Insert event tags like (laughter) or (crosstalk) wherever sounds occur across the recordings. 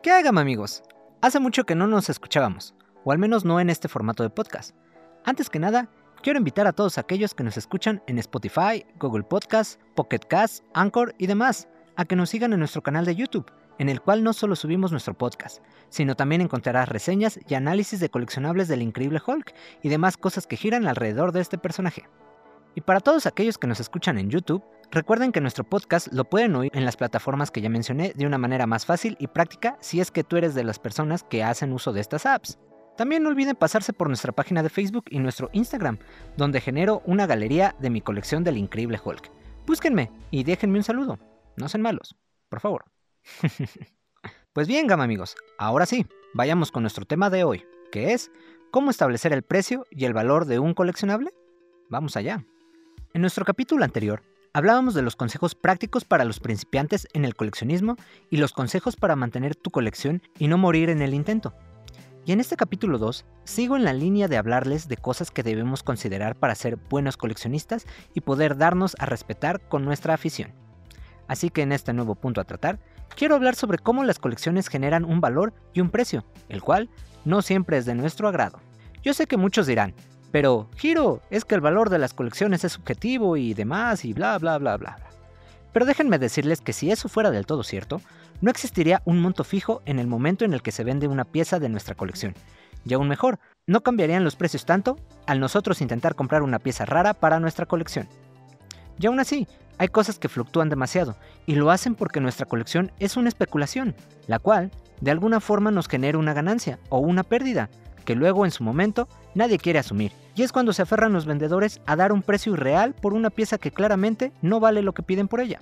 ¿Qué hagan amigos? Hace mucho que no nos escuchábamos, o al menos no en este formato de podcast. Antes que nada, quiero invitar a todos aquellos que nos escuchan en Spotify, Google Podcasts, Pocket Cast, Anchor y demás, a que nos sigan en nuestro canal de YouTube, en el cual no solo subimos nuestro podcast, sino también encontrarás reseñas y análisis de coleccionables del increíble Hulk y demás cosas que giran alrededor de este personaje. Y para todos aquellos que nos escuchan en YouTube, recuerden que nuestro podcast lo pueden oír en las plataformas que ya mencioné de una manera más fácil y práctica si es que tú eres de las personas que hacen uso de estas apps. También no olviden pasarse por nuestra página de Facebook y nuestro Instagram, donde genero una galería de mi colección del increíble Hulk. Búsquenme y déjenme un saludo. No sean malos, por favor. (laughs) pues bien, gama amigos, ahora sí, vayamos con nuestro tema de hoy, que es cómo establecer el precio y el valor de un coleccionable. Vamos allá. En nuestro capítulo anterior, hablábamos de los consejos prácticos para los principiantes en el coleccionismo y los consejos para mantener tu colección y no morir en el intento. Y en este capítulo 2, sigo en la línea de hablarles de cosas que debemos considerar para ser buenos coleccionistas y poder darnos a respetar con nuestra afición. Así que en este nuevo punto a tratar, quiero hablar sobre cómo las colecciones generan un valor y un precio, el cual no siempre es de nuestro agrado. Yo sé que muchos dirán, pero, Giro, es que el valor de las colecciones es subjetivo y demás y bla bla bla bla. Pero déjenme decirles que si eso fuera del todo cierto, no existiría un monto fijo en el momento en el que se vende una pieza de nuestra colección. Y aún mejor, no cambiarían los precios tanto al nosotros intentar comprar una pieza rara para nuestra colección. Y aún así, hay cosas que fluctúan demasiado, y lo hacen porque nuestra colección es una especulación, la cual, de alguna forma nos genera una ganancia o una pérdida, que luego en su momento nadie quiere asumir. Y es cuando se aferran los vendedores a dar un precio irreal por una pieza que claramente no vale lo que piden por ella.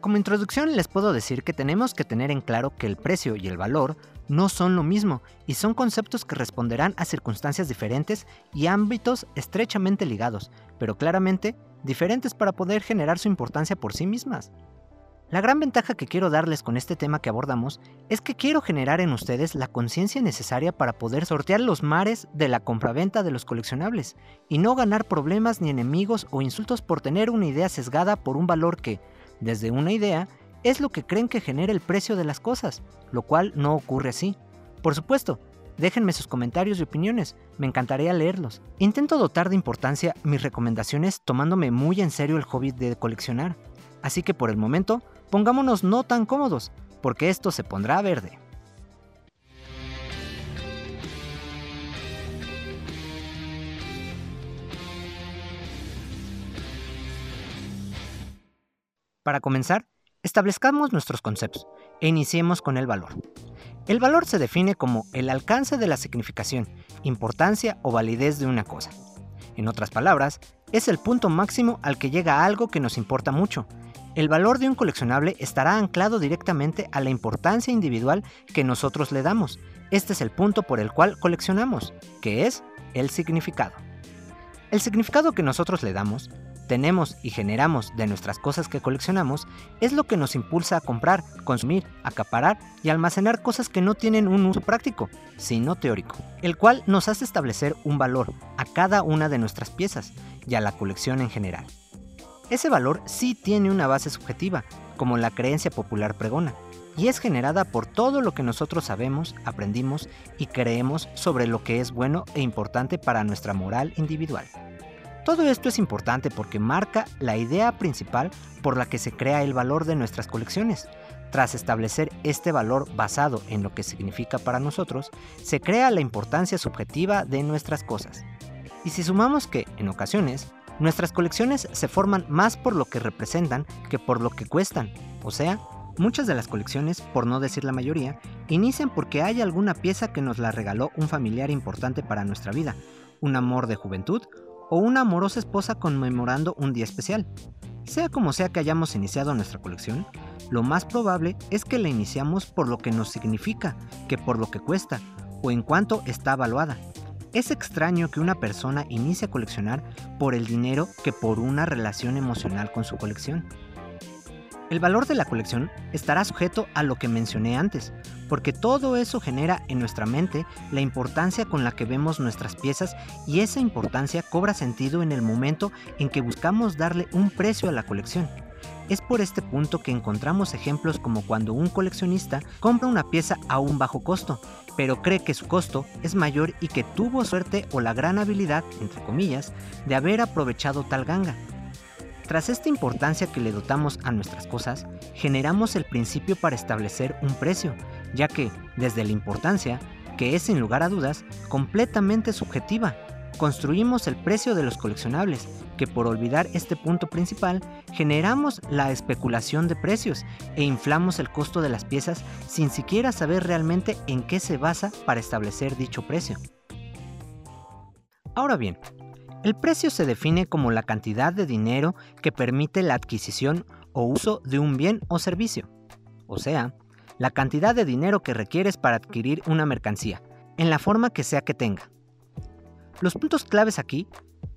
Como introducción les puedo decir que tenemos que tener en claro que el precio y el valor no son lo mismo y son conceptos que responderán a circunstancias diferentes y ámbitos estrechamente ligados, pero claramente diferentes para poder generar su importancia por sí mismas. La gran ventaja que quiero darles con este tema que abordamos es que quiero generar en ustedes la conciencia necesaria para poder sortear los mares de la compraventa de los coleccionables y no ganar problemas ni enemigos o insultos por tener una idea sesgada por un valor que, desde una idea, es lo que creen que genera el precio de las cosas, lo cual no ocurre así. Por supuesto, déjenme sus comentarios y opiniones, me encantaría leerlos. Intento dotar de importancia mis recomendaciones tomándome muy en serio el hobby de coleccionar, así que por el momento pongámonos no tan cómodos, porque esto se pondrá verde. Para comenzar, establezcamos nuestros conceptos e iniciemos con el valor. El valor se define como el alcance de la significación, importancia o validez de una cosa. En otras palabras, es el punto máximo al que llega algo que nos importa mucho, el valor de un coleccionable estará anclado directamente a la importancia individual que nosotros le damos. Este es el punto por el cual coleccionamos, que es el significado. El significado que nosotros le damos, tenemos y generamos de nuestras cosas que coleccionamos es lo que nos impulsa a comprar, consumir, acaparar y almacenar cosas que no tienen un uso práctico, sino teórico, el cual nos hace establecer un valor a cada una de nuestras piezas y a la colección en general. Ese valor sí tiene una base subjetiva, como la creencia popular pregona, y es generada por todo lo que nosotros sabemos, aprendimos y creemos sobre lo que es bueno e importante para nuestra moral individual. Todo esto es importante porque marca la idea principal por la que se crea el valor de nuestras colecciones. Tras establecer este valor basado en lo que significa para nosotros, se crea la importancia subjetiva de nuestras cosas. Y si sumamos que, en ocasiones, Nuestras colecciones se forman más por lo que representan que por lo que cuestan. O sea, muchas de las colecciones, por no decir la mayoría, inician porque hay alguna pieza que nos la regaló un familiar importante para nuestra vida, un amor de juventud o una amorosa esposa conmemorando un día especial. Sea como sea que hayamos iniciado nuestra colección, lo más probable es que la iniciamos por lo que nos significa, que por lo que cuesta, o en cuanto está evaluada. Es extraño que una persona inicie a coleccionar por el dinero que por una relación emocional con su colección. El valor de la colección estará sujeto a lo que mencioné antes, porque todo eso genera en nuestra mente la importancia con la que vemos nuestras piezas y esa importancia cobra sentido en el momento en que buscamos darle un precio a la colección. Es por este punto que encontramos ejemplos como cuando un coleccionista compra una pieza a un bajo costo, pero cree que su costo es mayor y que tuvo suerte o la gran habilidad, entre comillas, de haber aprovechado tal ganga. Tras esta importancia que le dotamos a nuestras cosas, generamos el principio para establecer un precio, ya que, desde la importancia, que es sin lugar a dudas completamente subjetiva, construimos el precio de los coleccionables, que por olvidar este punto principal, generamos la especulación de precios e inflamos el costo de las piezas sin siquiera saber realmente en qué se basa para establecer dicho precio. Ahora bien, el precio se define como la cantidad de dinero que permite la adquisición o uso de un bien o servicio, o sea, la cantidad de dinero que requieres para adquirir una mercancía, en la forma que sea que tenga. Los puntos claves aquí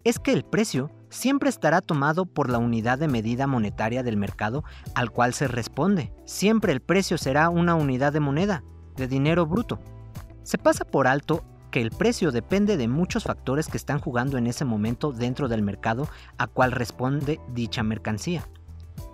es que el precio siempre estará tomado por la unidad de medida monetaria del mercado al cual se responde. Siempre el precio será una unidad de moneda, de dinero bruto. Se pasa por alto que el precio depende de muchos factores que están jugando en ese momento dentro del mercado a cual responde dicha mercancía.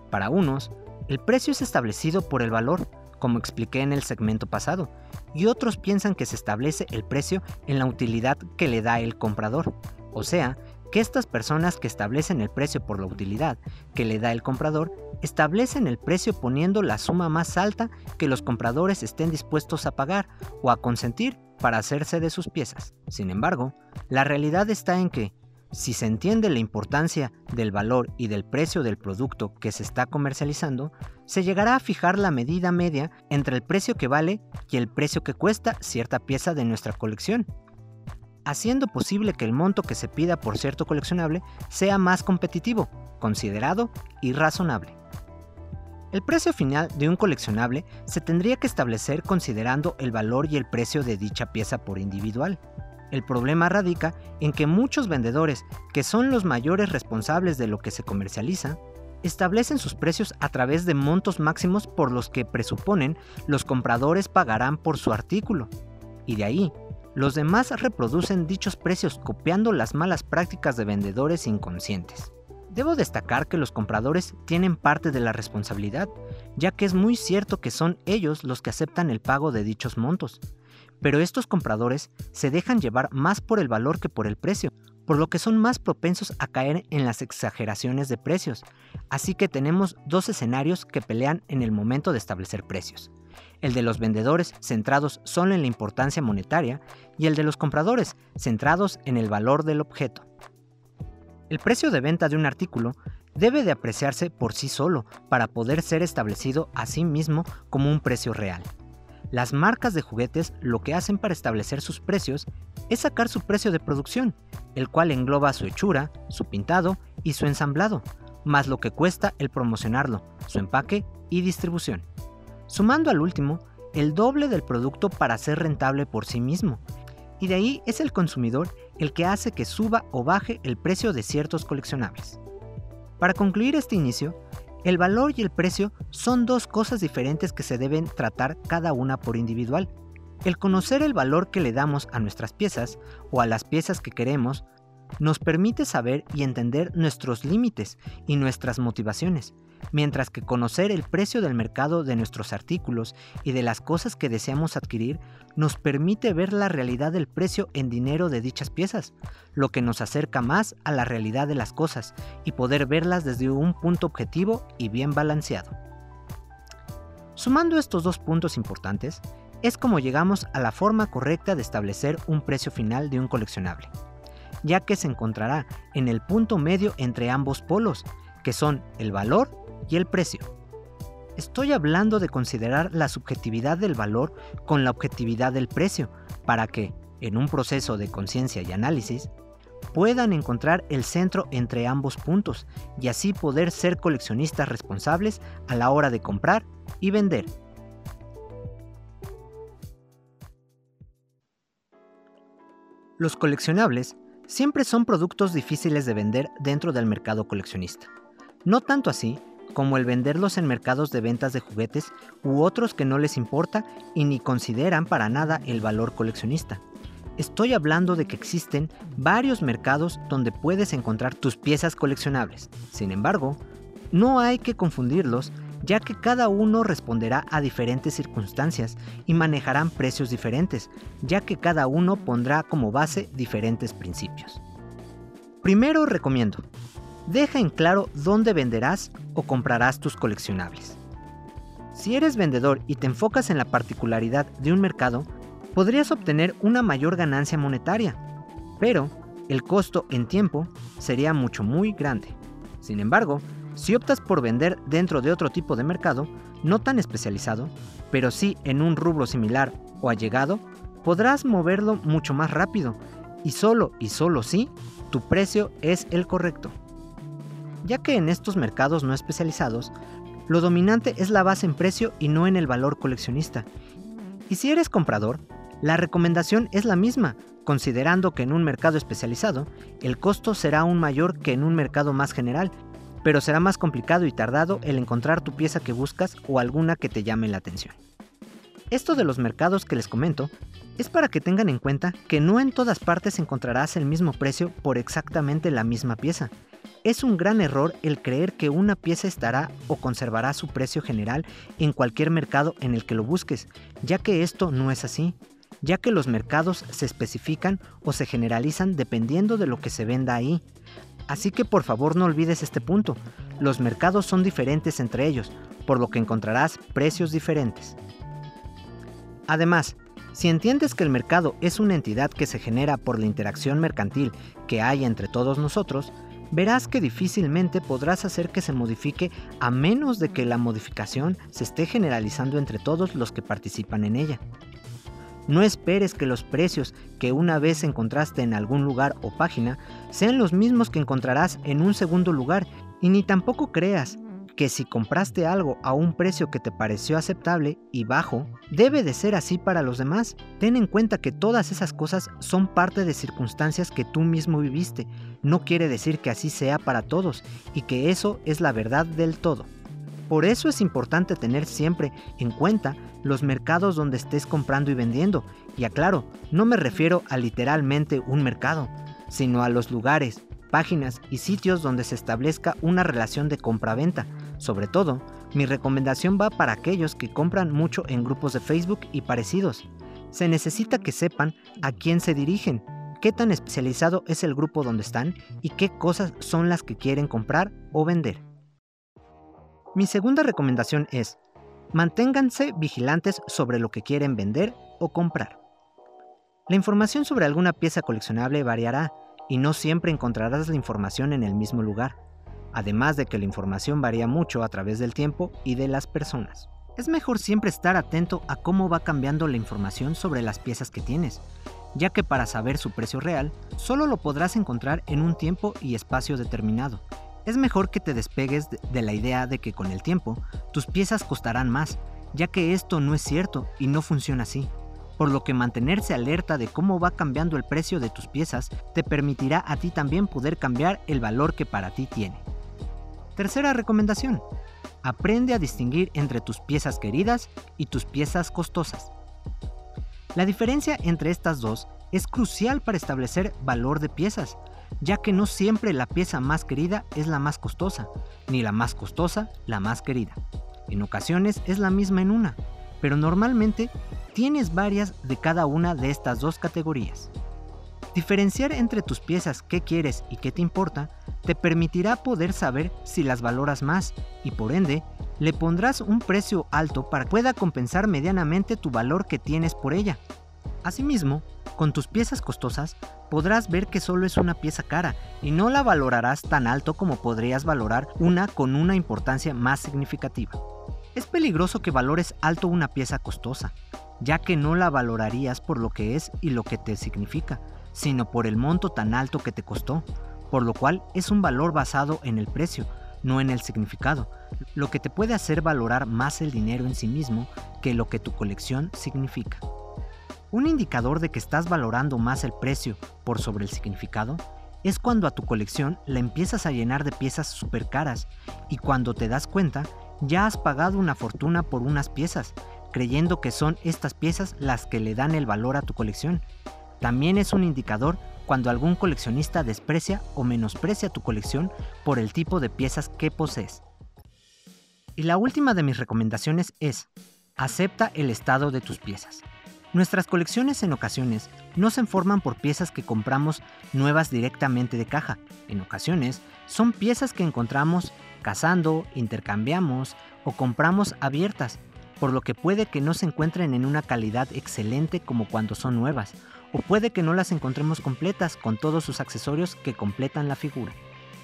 Para unos, el precio es establecido por el valor, como expliqué en el segmento pasado, y otros piensan que se establece el precio en la utilidad que le da el comprador, o sea, que estas personas que establecen el precio por la utilidad que le da el comprador, establecen el precio poniendo la suma más alta que los compradores estén dispuestos a pagar o a consentir para hacerse de sus piezas. Sin embargo, la realidad está en que, si se entiende la importancia del valor y del precio del producto que se está comercializando, se llegará a fijar la medida media entre el precio que vale y el precio que cuesta cierta pieza de nuestra colección, haciendo posible que el monto que se pida por cierto coleccionable sea más competitivo, considerado y razonable. El precio final de un coleccionable se tendría que establecer considerando el valor y el precio de dicha pieza por individual. El problema radica en que muchos vendedores, que son los mayores responsables de lo que se comercializa, establecen sus precios a través de montos máximos por los que presuponen los compradores pagarán por su artículo. Y de ahí, los demás reproducen dichos precios copiando las malas prácticas de vendedores inconscientes. Debo destacar que los compradores tienen parte de la responsabilidad, ya que es muy cierto que son ellos los que aceptan el pago de dichos montos. Pero estos compradores se dejan llevar más por el valor que por el precio, por lo que son más propensos a caer en las exageraciones de precios. Así que tenemos dos escenarios que pelean en el momento de establecer precios. El de los vendedores centrados solo en la importancia monetaria y el de los compradores centrados en el valor del objeto. El precio de venta de un artículo debe de apreciarse por sí solo para poder ser establecido a sí mismo como un precio real. Las marcas de juguetes lo que hacen para establecer sus precios es sacar su precio de producción, el cual engloba su hechura, su pintado y su ensamblado, más lo que cuesta el promocionarlo, su empaque y distribución. Sumando al último, el doble del producto para ser rentable por sí mismo, y de ahí es el consumidor el que hace que suba o baje el precio de ciertos coleccionables. Para concluir este inicio, el valor y el precio son dos cosas diferentes que se deben tratar cada una por individual. El conocer el valor que le damos a nuestras piezas o a las piezas que queremos nos permite saber y entender nuestros límites y nuestras motivaciones, mientras que conocer el precio del mercado de nuestros artículos y de las cosas que deseamos adquirir nos permite ver la realidad del precio en dinero de dichas piezas, lo que nos acerca más a la realidad de las cosas y poder verlas desde un punto objetivo y bien balanceado. Sumando estos dos puntos importantes, es como llegamos a la forma correcta de establecer un precio final de un coleccionable, ya que se encontrará en el punto medio entre ambos polos, que son el valor y el precio. Estoy hablando de considerar la subjetividad del valor con la objetividad del precio, para que, en un proceso de conciencia y análisis, puedan encontrar el centro entre ambos puntos y así poder ser coleccionistas responsables a la hora de comprar y vender. Los coleccionables siempre son productos difíciles de vender dentro del mercado coleccionista. No tanto así como el venderlos en mercados de ventas de juguetes u otros que no les importa y ni consideran para nada el valor coleccionista. Estoy hablando de que existen varios mercados donde puedes encontrar tus piezas coleccionables. Sin embargo, No hay que confundirlos, ya que cada uno responderá a diferentes circunstancias y manejarán precios diferentes, ya que cada uno pondrá como base diferentes principios. Primero recomiendo, deja en claro dónde venderás o comprarás tus coleccionables. Si eres vendedor y te enfocas en la particularidad de un mercado, podrías obtener una mayor ganancia monetaria, pero el costo en tiempo sería mucho muy grande. Sin embargo, si optas por vender dentro de otro tipo de mercado, no tan especializado, pero sí en un rubro similar o allegado, podrás moverlo mucho más rápido y solo y solo si tu precio es el correcto. Ya que en estos mercados no especializados, lo dominante es la base en precio y no en el valor coleccionista. Y si eres comprador, la recomendación es la misma, considerando que en un mercado especializado el costo será aún mayor que en un mercado más general pero será más complicado y tardado el encontrar tu pieza que buscas o alguna que te llame la atención. Esto de los mercados que les comento es para que tengan en cuenta que no en todas partes encontrarás el mismo precio por exactamente la misma pieza. Es un gran error el creer que una pieza estará o conservará su precio general en cualquier mercado en el que lo busques, ya que esto no es así, ya que los mercados se especifican o se generalizan dependiendo de lo que se venda ahí. Así que por favor no olvides este punto. Los mercados son diferentes entre ellos, por lo que encontrarás precios diferentes. Además, si entiendes que el mercado es una entidad que se genera por la interacción mercantil que hay entre todos nosotros, verás que difícilmente podrás hacer que se modifique a menos de que la modificación se esté generalizando entre todos los que participan en ella. No esperes que los precios que una vez encontraste en algún lugar o página sean los mismos que encontrarás en un segundo lugar y ni tampoco creas que si compraste algo a un precio que te pareció aceptable y bajo, debe de ser así para los demás. Ten en cuenta que todas esas cosas son parte de circunstancias que tú mismo viviste. No quiere decir que así sea para todos y que eso es la verdad del todo. Por eso es importante tener siempre en cuenta los mercados donde estés comprando y vendiendo. Y aclaro, no me refiero a literalmente un mercado, sino a los lugares, páginas y sitios donde se establezca una relación de compra-venta. Sobre todo, mi recomendación va para aquellos que compran mucho en grupos de Facebook y parecidos. Se necesita que sepan a quién se dirigen, qué tan especializado es el grupo donde están y qué cosas son las que quieren comprar o vender. Mi segunda recomendación es, manténganse vigilantes sobre lo que quieren vender o comprar. La información sobre alguna pieza coleccionable variará y no siempre encontrarás la información en el mismo lugar, además de que la información varía mucho a través del tiempo y de las personas. Es mejor siempre estar atento a cómo va cambiando la información sobre las piezas que tienes, ya que para saber su precio real, solo lo podrás encontrar en un tiempo y espacio determinado, es mejor que te despegues de la idea de que con el tiempo tus piezas costarán más, ya que esto no es cierto y no funciona así. Por lo que mantenerse alerta de cómo va cambiando el precio de tus piezas te permitirá a ti también poder cambiar el valor que para ti tiene. Tercera recomendación. Aprende a distinguir entre tus piezas queridas y tus piezas costosas. La diferencia entre estas dos es crucial para establecer valor de piezas, ya que no siempre la pieza más querida es la más costosa, ni la más costosa la más querida. En ocasiones es la misma en una, pero normalmente tienes varias de cada una de estas dos categorías. Diferenciar entre tus piezas qué quieres y qué te importa te permitirá poder saber si las valoras más y por ende le pondrás un precio alto para que pueda compensar medianamente tu valor que tienes por ella. Asimismo, con tus piezas costosas podrás ver que solo es una pieza cara y no la valorarás tan alto como podrías valorar una con una importancia más significativa. Es peligroso que valores alto una pieza costosa, ya que no la valorarías por lo que es y lo que te significa, sino por el monto tan alto que te costó, por lo cual es un valor basado en el precio, no en el significado, lo que te puede hacer valorar más el dinero en sí mismo que lo que tu colección significa. Un indicador de que estás valorando más el precio por sobre el significado es cuando a tu colección la empiezas a llenar de piezas súper caras y cuando te das cuenta ya has pagado una fortuna por unas piezas, creyendo que son estas piezas las que le dan el valor a tu colección. También es un indicador cuando algún coleccionista desprecia o menosprecia tu colección por el tipo de piezas que posees. Y la última de mis recomendaciones es, acepta el estado de tus piezas. Nuestras colecciones en ocasiones no se forman por piezas que compramos nuevas directamente de caja. En ocasiones son piezas que encontramos cazando, intercambiamos o compramos abiertas, por lo que puede que no se encuentren en una calidad excelente como cuando son nuevas, o puede que no las encontremos completas con todos sus accesorios que completan la figura.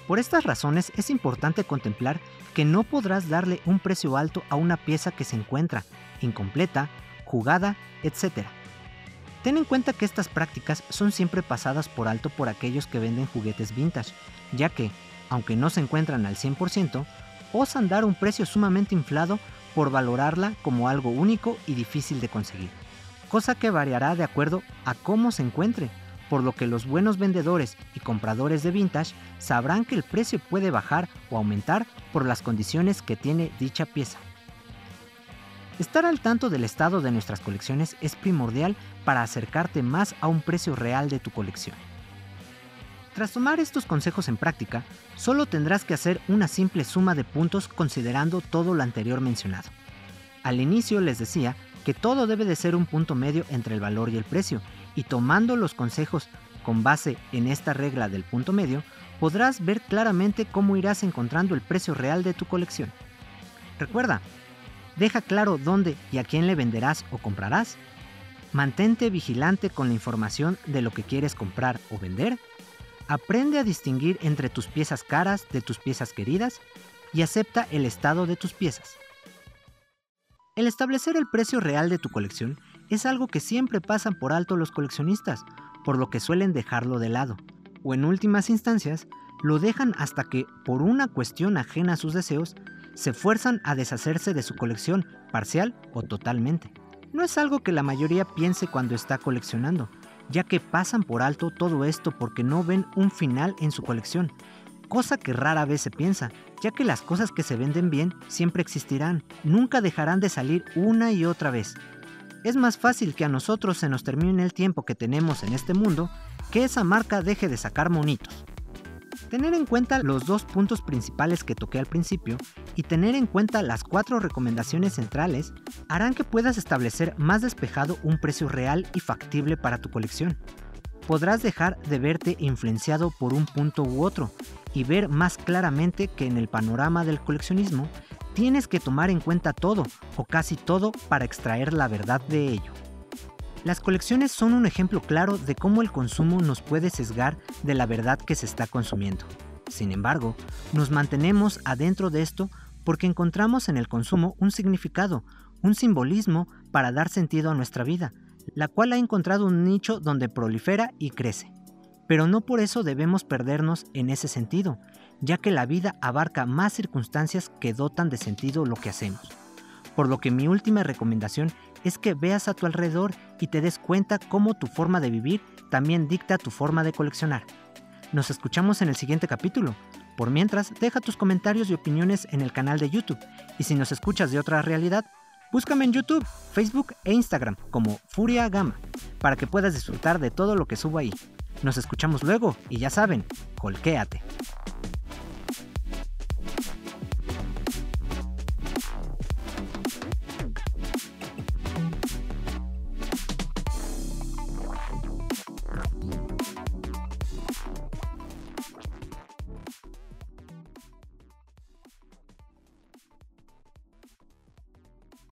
Por estas razones es importante contemplar que no podrás darle un precio alto a una pieza que se encuentra incompleta, jugada, etc. Ten en cuenta que estas prácticas son siempre pasadas por alto por aquellos que venden juguetes vintage, ya que, aunque no se encuentran al 100%, osan dar un precio sumamente inflado por valorarla como algo único y difícil de conseguir, cosa que variará de acuerdo a cómo se encuentre, por lo que los buenos vendedores y compradores de vintage sabrán que el precio puede bajar o aumentar por las condiciones que tiene dicha pieza. Estar al tanto del estado de nuestras colecciones es primordial para acercarte más a un precio real de tu colección. Tras tomar estos consejos en práctica, solo tendrás que hacer una simple suma de puntos considerando todo lo anterior mencionado. Al inicio les decía que todo debe de ser un punto medio entre el valor y el precio, y tomando los consejos con base en esta regla del punto medio, podrás ver claramente cómo irás encontrando el precio real de tu colección. Recuerda, Deja claro dónde y a quién le venderás o comprarás. Mantente vigilante con la información de lo que quieres comprar o vender. Aprende a distinguir entre tus piezas caras de tus piezas queridas y acepta el estado de tus piezas. El establecer el precio real de tu colección es algo que siempre pasan por alto los coleccionistas, por lo que suelen dejarlo de lado, o en últimas instancias, lo dejan hasta que, por una cuestión ajena a sus deseos, se fuerzan a deshacerse de su colección, parcial o totalmente. No es algo que la mayoría piense cuando está coleccionando, ya que pasan por alto todo esto porque no ven un final en su colección, cosa que rara vez se piensa, ya que las cosas que se venden bien siempre existirán, nunca dejarán de salir una y otra vez. Es más fácil que a nosotros se nos termine el tiempo que tenemos en este mundo que esa marca deje de sacar monitos. Tener en cuenta los dos puntos principales que toqué al principio y tener en cuenta las cuatro recomendaciones centrales harán que puedas establecer más despejado un precio real y factible para tu colección. Podrás dejar de verte influenciado por un punto u otro y ver más claramente que en el panorama del coleccionismo tienes que tomar en cuenta todo o casi todo para extraer la verdad de ello. Las colecciones son un ejemplo claro de cómo el consumo nos puede sesgar de la verdad que se está consumiendo. Sin embargo, nos mantenemos adentro de esto porque encontramos en el consumo un significado, un simbolismo para dar sentido a nuestra vida, la cual ha encontrado un nicho donde prolifera y crece. Pero no por eso debemos perdernos en ese sentido, ya que la vida abarca más circunstancias que dotan de sentido lo que hacemos. Por lo que mi última recomendación es que veas a tu alrededor y te des cuenta cómo tu forma de vivir también dicta tu forma de coleccionar. Nos escuchamos en el siguiente capítulo. Por mientras, deja tus comentarios y opiniones en el canal de YouTube. Y si nos escuchas de otra realidad, búscame en YouTube, Facebook e Instagram como Furia Gama, para que puedas disfrutar de todo lo que subo ahí. Nos escuchamos luego y ya saben, colquéate.